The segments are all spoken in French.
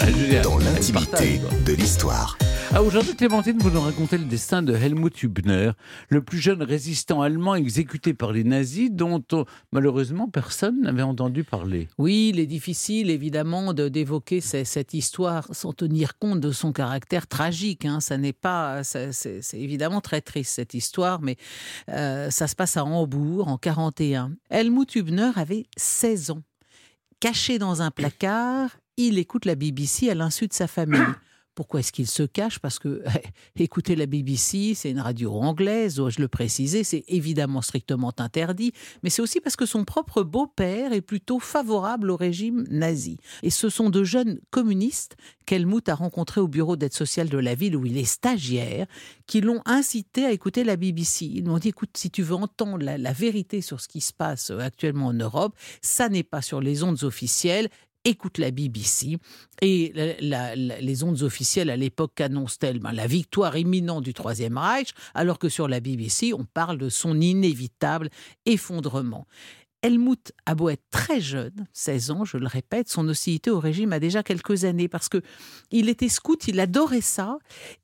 Ah, dans l'intimité de l'histoire. Ah, Aujourd'hui, Clémentine, vous nous racontez le destin de Helmut Hübner, le plus jeune résistant allemand exécuté par les nazis, dont oh, malheureusement personne n'avait entendu parler. Oui, il est difficile évidemment de- d'évoquer ce- cette histoire sans tenir compte de son caractère tragique. hein. Ça n'est pas, c'est évidemment très triste cette histoire, mais euh, ça se passe à Hambourg en 41. Helmut Hübner avait 16 ans. Caché dans un placard, il écoute la BBC à l'insu de sa famille. Pourquoi est-ce qu'il se cache? Parce que écouter la BBC, c'est une radio anglaise, dois-je le préciser, c'est évidemment strictement interdit, mais c'est aussi parce que son propre beau-père est plutôt favorable au régime nazi. Et ce sont de jeunes communistes qu'Helmut a rencontrés au bureau d'aide sociale de la ville où il est stagiaire, qui l'ont incité à écouter la BBC. Ils lui ont dit, écoute, si tu veux entendre la, vérité sur ce qui se passe actuellement en Europe, ça n'est pas sur les ondes officielles, écoute la BBC. Et les ondes officielles à l'époque annoncent-elles ben, la victoire imminente du Troisième Reich, alors que sur la BBC, on parle de son inévitable effondrement. Helmut a beau être très jeune, 16 ans, je le répète, son hostilité au régime a déjà quelques années parce que il était scout, il adorait ça.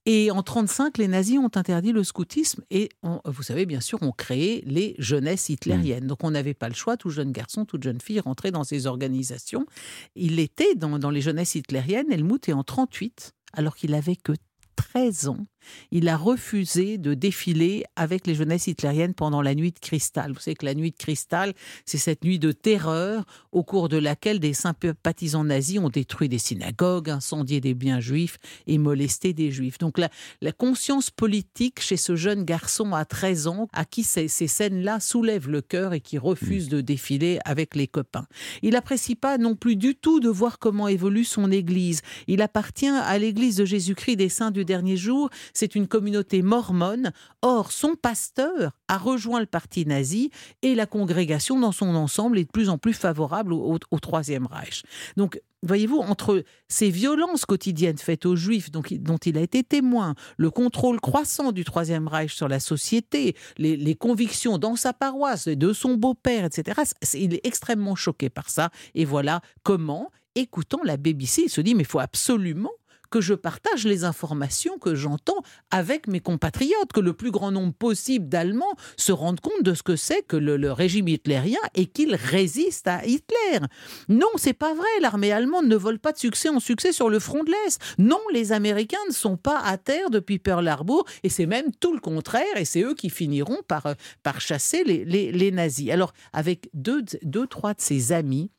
Et en 35, les nazis ont interdit le scoutisme et, on- vous savez, bien sûr, ont créé les jeunesses hitlériennes. Donc on n'avait pas le choix, tout jeune garçon, toute jeune fille rentrait dans ces organisations. Il était dans, dans les jeunesses hitlériennes, Helmut est en 38, alors qu'il avait que 13 ans. Il a refusé de défiler avec les jeunesses hitlériennes pendant la nuit de cristal. Vous savez que la nuit de cristal, c'est cette nuit de terreur au cours de laquelle des sympathisants nazis ont détruit des synagogues, incendié des biens juifs et molesté des juifs. Donc la, la conscience politique chez ce jeune garçon à 13 ans, à qui ces, ces scènes-là soulèvent le cœur et qui refuse de défiler avec les copains. Il n'apprécie pas non plus du tout de voir comment évolue son Église. Il appartient à l'Église de Jésus-Christ des Saints du dernier jour. C'est une communauté mormone. Or, son pasteur a rejoint le parti nazi et la congrégation dans son ensemble est de plus en plus favorable au, Troisième Reich. Donc, voyez-vous, entre ces violences quotidiennes faites aux Juifs dont il, a été témoin, le contrôle croissant du Troisième Reich sur la société, les, les convictions dans sa paroisse, de son beau-père, etc., il est extrêmement choqué par ça. Et voilà comment, écoutant la BBC, il se dit, mais il faut absolument que je partage les informations que j'entends avec mes compatriotes, que le plus grand nombre possible d'Allemands se rendent compte de ce que c'est que le, régime hitlérien et qu'ils résistent à Hitler. Non, c'est pas vrai. L'armée allemande ne vole pas de succès en succès sur le front de l'Est. Non, les Américains ne sont pas à terre depuis Pearl Harbor et c'est même tout le contraire et c'est eux qui finiront par, euh, chasser les, les- les nazis. Alors, avec deux, deux, trois de ses amis,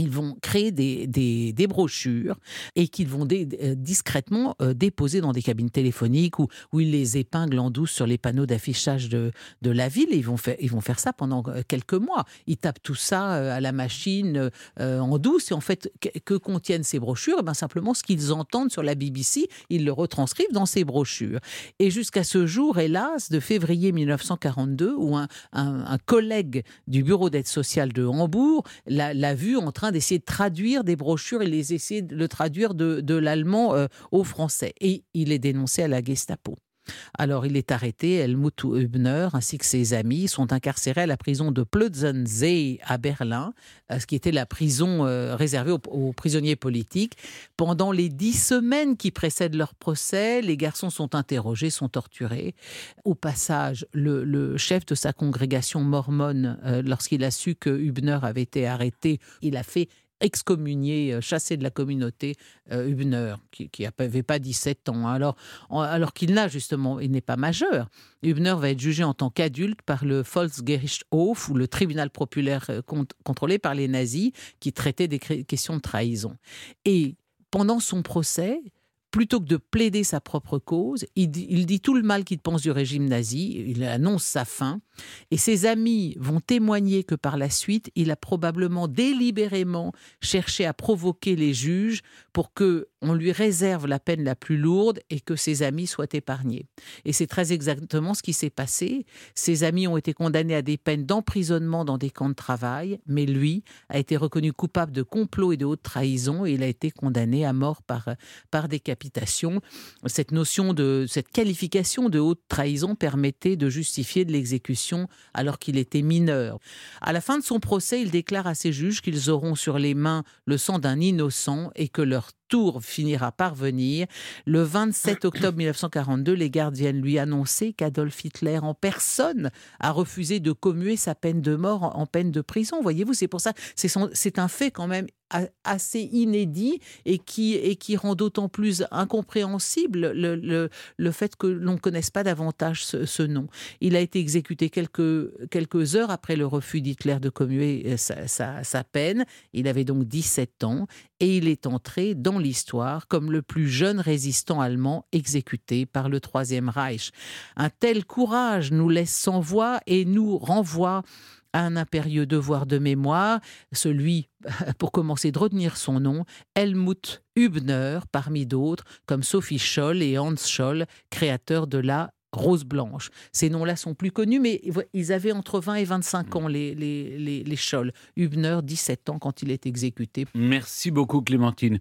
ils vont créer des, des, brochures et qu'ils vont euh, discrètement euh, déposer dans des cabines téléphoniques où, où ils les épinglent en douce sur les panneaux d'affichage de, de la ville. Et ils, vont faire, ils vont faire ça pendant euh, quelques mois. Ils tapent tout ça à la machine en douce. Et en fait, que, contiennent ces brochures? Eh ben, Simplement ce qu'ils entendent sur la BBC, ils le retranscrivent dans ces brochures. Et jusqu'à ce jour, hélas, de février 1942, où un, un- un collègue du bureau d'aide sociale de Hambourg l'a vu en train d'essayer de traduire des brochures et les essayer de le traduire de, de l'allemand euh, au français. Et il est dénoncé à la Gestapo. Alors, il est arrêté. Helmut Hübner ainsi que ses amis sont incarcérés à la prison de Plötzensee à Berlin, euh, ce qui était la prison euh, réservée aux, prisonniers politiques. Pendant les dix semaines qui précèdent leur procès, les garçons sont interrogés, sont torturés. Au passage, le, le chef de sa congrégation mormone, euh, lorsqu'il a su que Hübner avait été arrêté, il a fait excommunier, euh, chasser de la communauté euh, Hübner, qui n'avait pas 17 ans. Alors, en- alors qu'il n'a justement, il n'est pas majeur. Hübner va être jugé en tant qu'adulte par le Volksgerichtshof, ou le tribunal populaire euh, cont- contrôlé par les nazis, qui traitait des questions de trahison. Et pendant son procès, plutôt que de plaider sa propre cause, il dit, tout le mal qu'il pense du régime nazi, il annonce sa fin, et ses amis vont témoigner que par la suite, il a probablement délibérément cherché à provoquer les juges pour que on lui réserve la peine la plus lourde et que ses amis soient épargnés. Et c'est très exactement ce qui s'est passé. Ses amis ont été condamnés à des peines d'emprisonnement dans des camps de travail, mais lui a été reconnu coupable de complot et de haute trahison et il a été condamné à mort par, par décapitation. Cette notion de cette qualification de haute trahison permettait de justifier de l'exécution alors qu'il était mineur. À la fin de son procès, il déclare à ses juges qu'ils auront sur les mains le sang d'un innocent et que leur tour finira par venir. Le 27 octobre 1942, les gardiennes lui annonçaient qu'Adolf Hitler en personne a refusé de commuer sa peine de mort en peine de prison. Voyez-vous, c'est pour ça, c'est un fait quand même assez inédit et qui, et qui rend d'autant plus incompréhensible le, le, le fait que l'on ne connaisse pas davantage ce, nom. Il a été exécuté quelques, quelques heures après le refus d'Hitler de commuer euh, sa, sa, sa, peine. Il avait donc 17 ans et il est entré dans l'histoire comme le plus jeune résistant allemand exécuté par le Troisième Reich. Un tel courage nous laisse sans voix et nous renvoie un impérieux devoir de mémoire, celui, pour commencer, de retenir son nom, Helmut Hübner, parmi d'autres, comme Sophie Scholl et Hans Scholl, créateurs de la Rose Blanche. Ces noms-là sont plus connus, mais ils avaient entre 20 et 25 ans, les, les, les, les Scholl. Hübner, 17 ans quand il est exécuté. Merci beaucoup, Clémentine.